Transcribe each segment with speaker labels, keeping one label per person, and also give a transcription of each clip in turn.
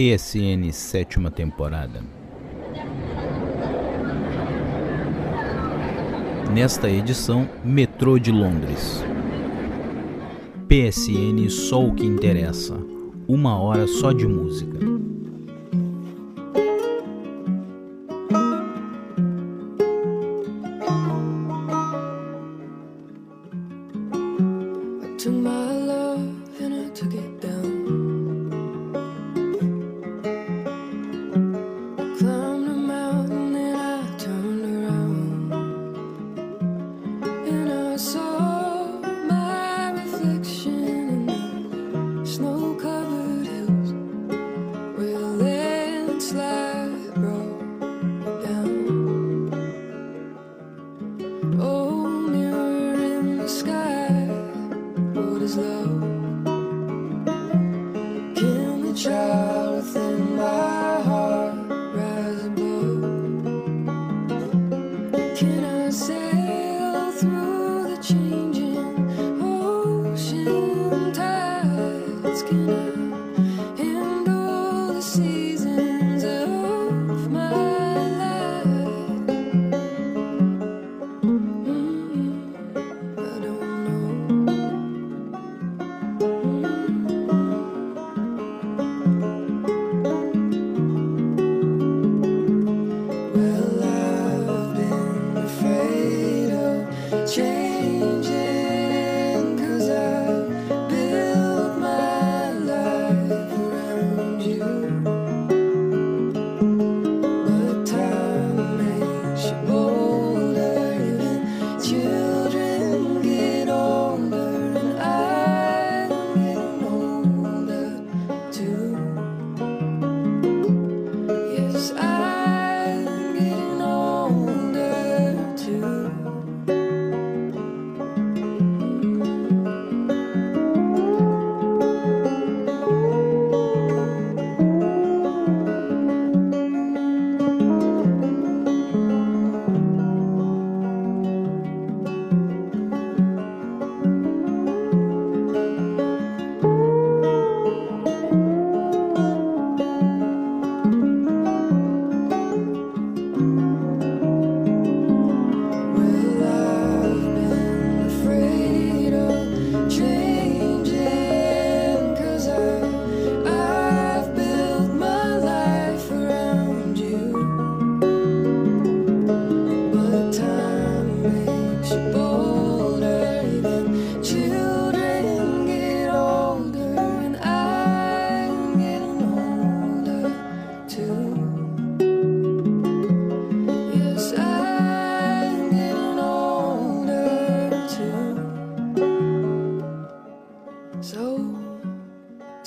Speaker 1: PSN sétima temporada. Nesta edição, Metrô de Londres. PSN Só o que interessa. Uma hora só de música.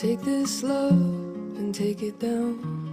Speaker 2: Take this love and take it down.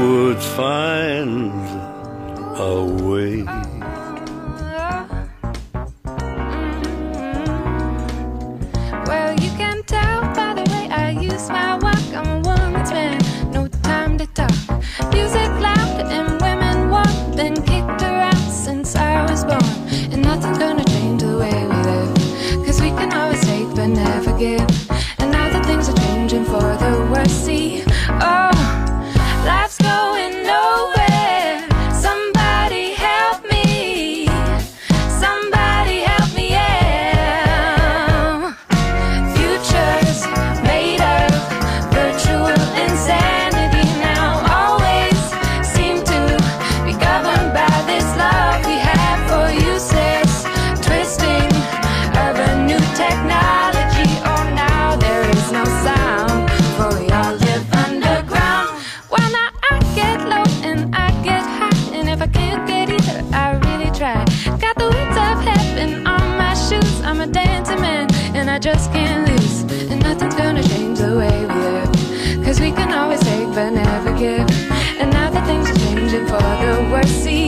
Speaker 3: would find a way.
Speaker 4: And now that things are changing for the worse, see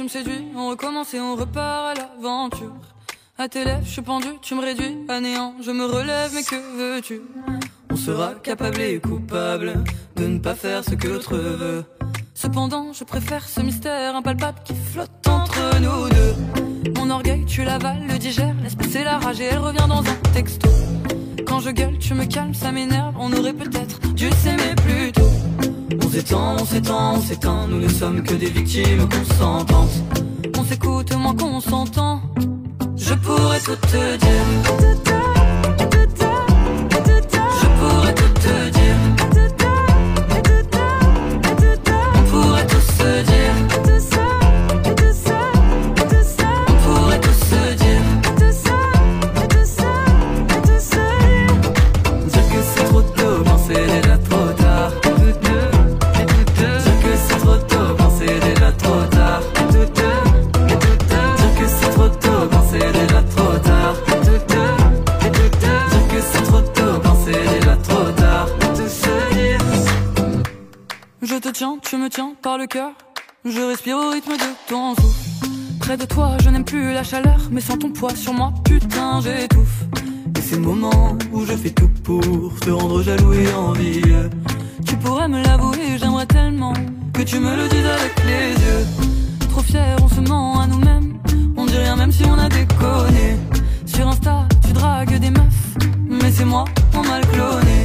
Speaker 5: tu me séduis, on recommence et on repart à l'aventure. À tes lèvres, je suis pendu, tu me réduis à néant, je me relève, mais que veux-tu? On sera capable et coupable de ne pas faire ce que l'autre veut. Cependant, je préfère ce mystère impalpable qui flotte entre nous deux. Mon orgueil, tu l'avales, le digère, laisse passer la rage et elle revient dans un texto. Quand je gueule, tu me calmes, ça m'énerve, on aurait peut-être dû s'aimer plus tôt. On s'étend, on s'étend, on s'éteint, nous ne sommes que des victimes consentantes. On s'écoute moins qu'on s'entend. Je pourrais tout te dire. Par le cœur. Je respire au rythme de ton souffle. Près de toi, je n'aime plus la chaleur, mais sans ton poids sur moi, putain, j'étouffe. Et ces moments où je fais tout pour te rendre jaloux et envieux. Tu pourrais me l'avouer, j'aimerais tellement que tu me le dises avec les yeux. Trop fier, on se ment à nous-mêmes. On dit rien même si on a déconné. Sur Insta, tu dragues des meufs, mais c'est moi en mal cloné.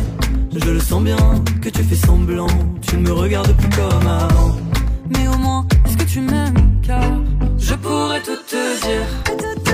Speaker 5: Je le sens bien que tu fais semblant, tu ne me regardes plus comme avant. Mais au moins, est-ce que tu m'aimes car je pourrais tout te dire.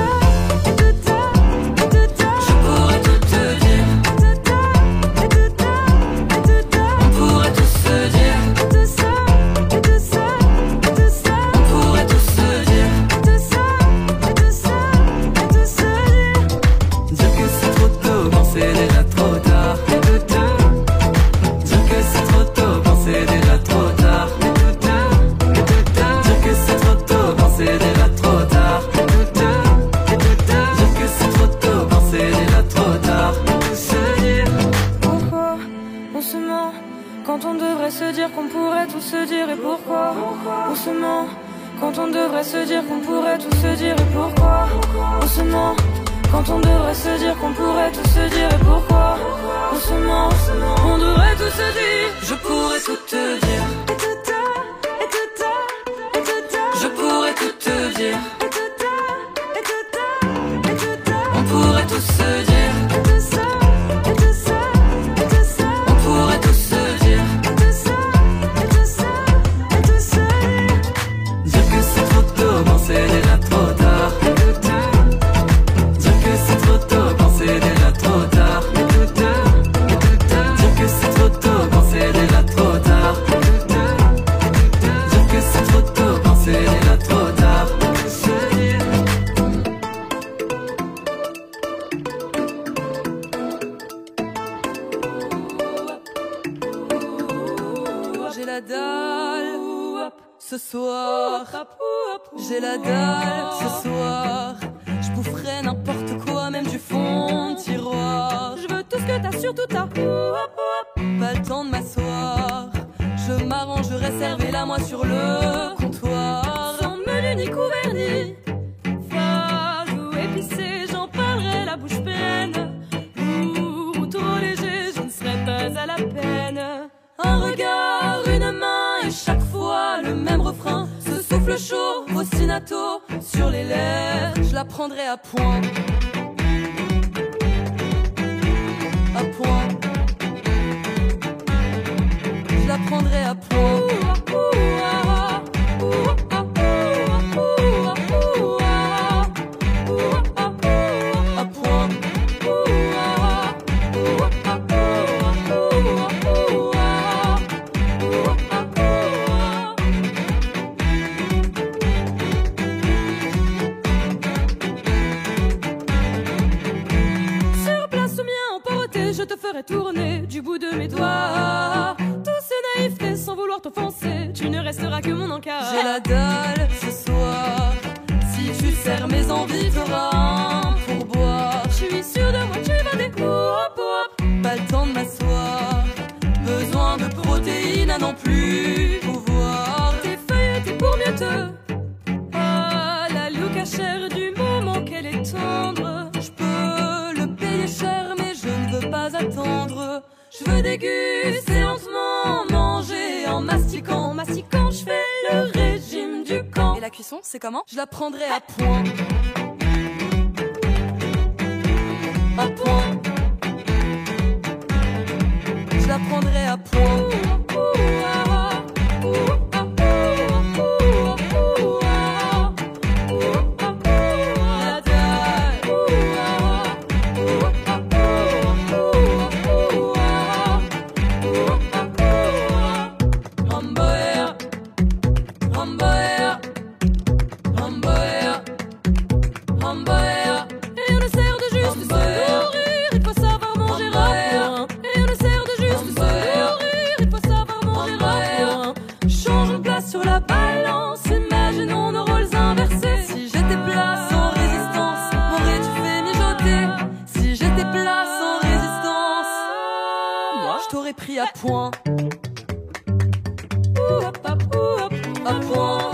Speaker 6: Quand on devrait se dire qu'on pourrait tout se dire et pourquoi on se ment quand on devrait se dire qu'on pourrait tout se dire et pourquoi on se ment on devrait tout se dire
Speaker 5: Je pourrais tout te dire. Tourner du bout de mes doigts. Tout ce naïveté sans vouloir t'offenser, tu ne resteras que mon encart. J'ai la dalle ce soir. Si tu serres mes envies, t'auras un pourboire. Je suis sûre de moi, tu vas hop. Pas le temps de m'asseoir. Besoin de protéines à n'en plus
Speaker 7: c'est comment?
Speaker 5: Je la prendrai à point. À point. Je la prendrai à point. t'aurais pris à point. À point.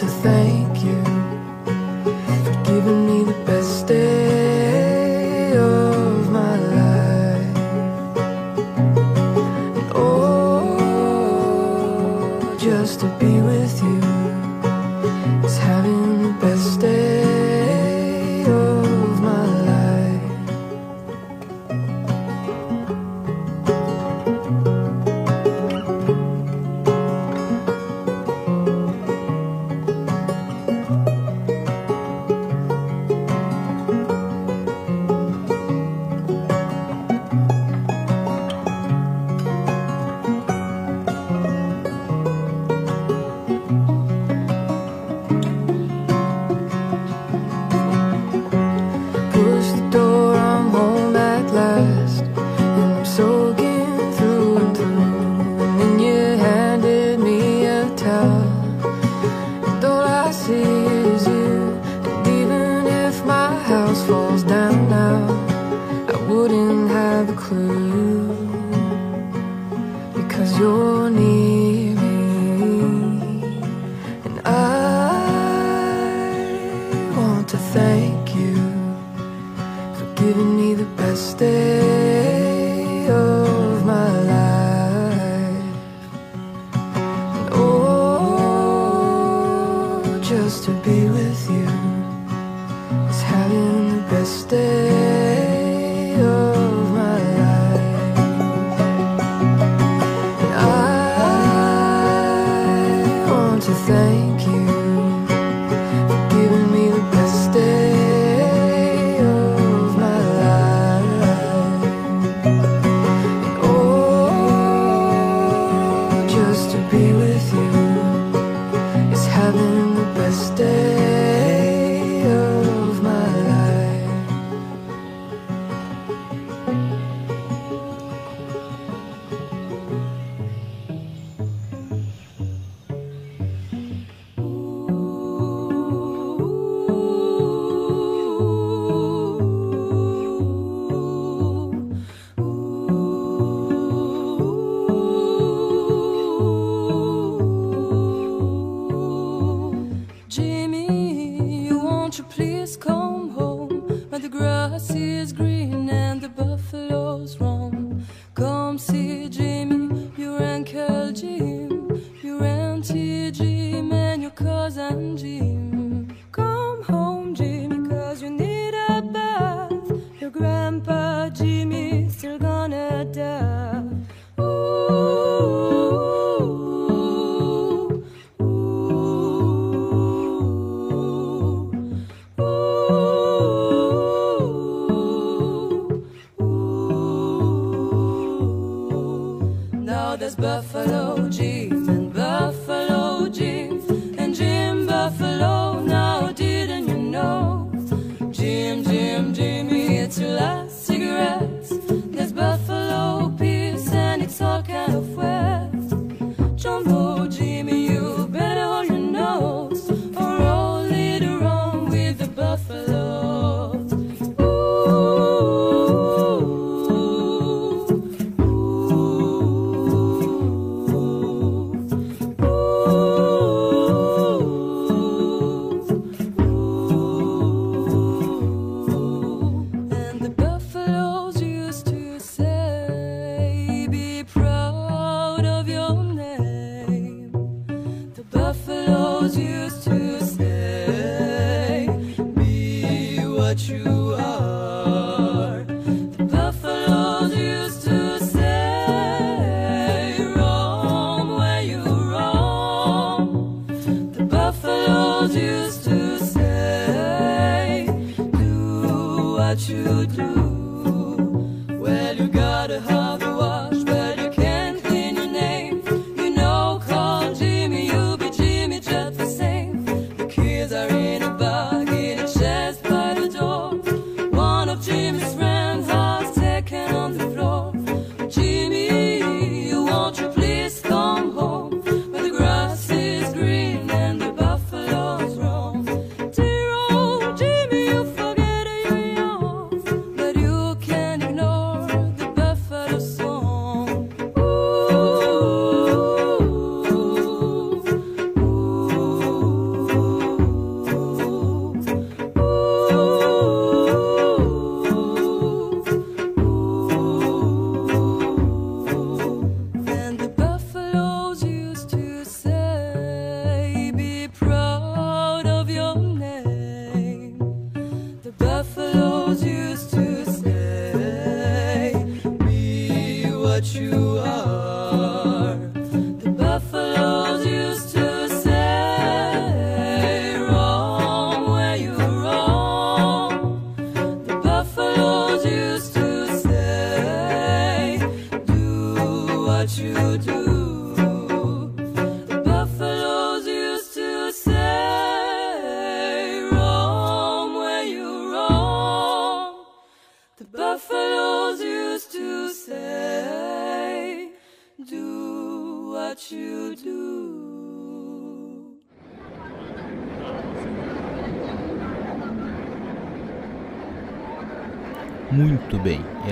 Speaker 8: To
Speaker 1: thank you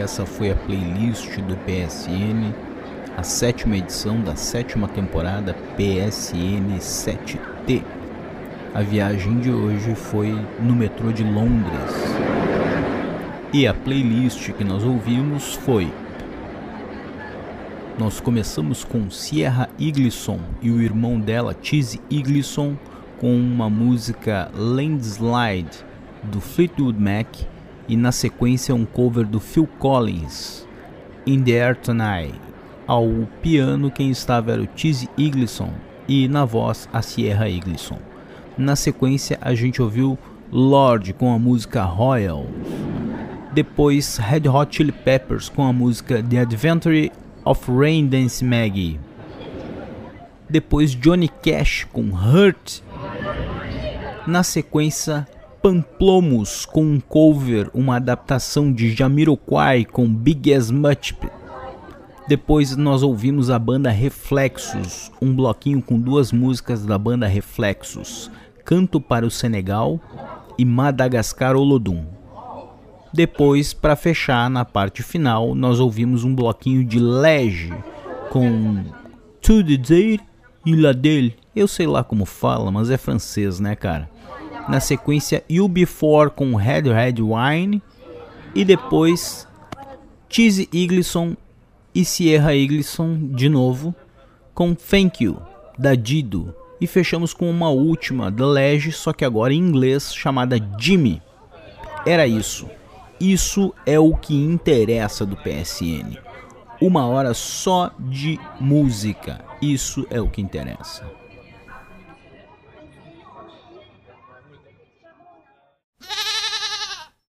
Speaker 9: essa foi a playlist do PSN, a sétima edição da sétima temporada PSN 7T. A viagem de hoje foi no metrô de Londres. E a playlist que nós ouvimos foi. Nós começamos com Sierra Iglisson e o irmão dela, Cheese Iglisson, com uma música Landslide do Fleetwood Mac e na sequência um cover do Phil Collins, In the Air Tonight. Ao piano quem estava era o Cheese Iglisson e na voz a Sierra Iglisson. Na sequência a gente ouviu Lord com a música Royal. Depois Red Hot Chili Peppers com a música The Adventure of Rain Dance Maggie. Depois Johnny Cash com Hurt. Na sequência Pamplomos com um cover, uma adaptação de Jamiroquai com Big As Much. Depois nós ouvimos a banda Reflexos, um bloquinho com duas músicas da banda Reflexos, Canto para o Senegal e Madagascar Olodum. Depois, para fechar na parte final, nós ouvimos um bloquinho de Lege com To Day e La Dele. Eu sei lá como fala, mas é francês, né, cara? Na sequência, You Before com Red Red Wine. E depois, Cheese Iglisson e Sierra Iglisson de novo com Thank You, da Dido. E fechamos com uma última, da Lege, só que agora em inglês, chamada Jimmy. Era isso. Isso é o que interessa do PSN. Uma hora só de música. Isso é o que interessa.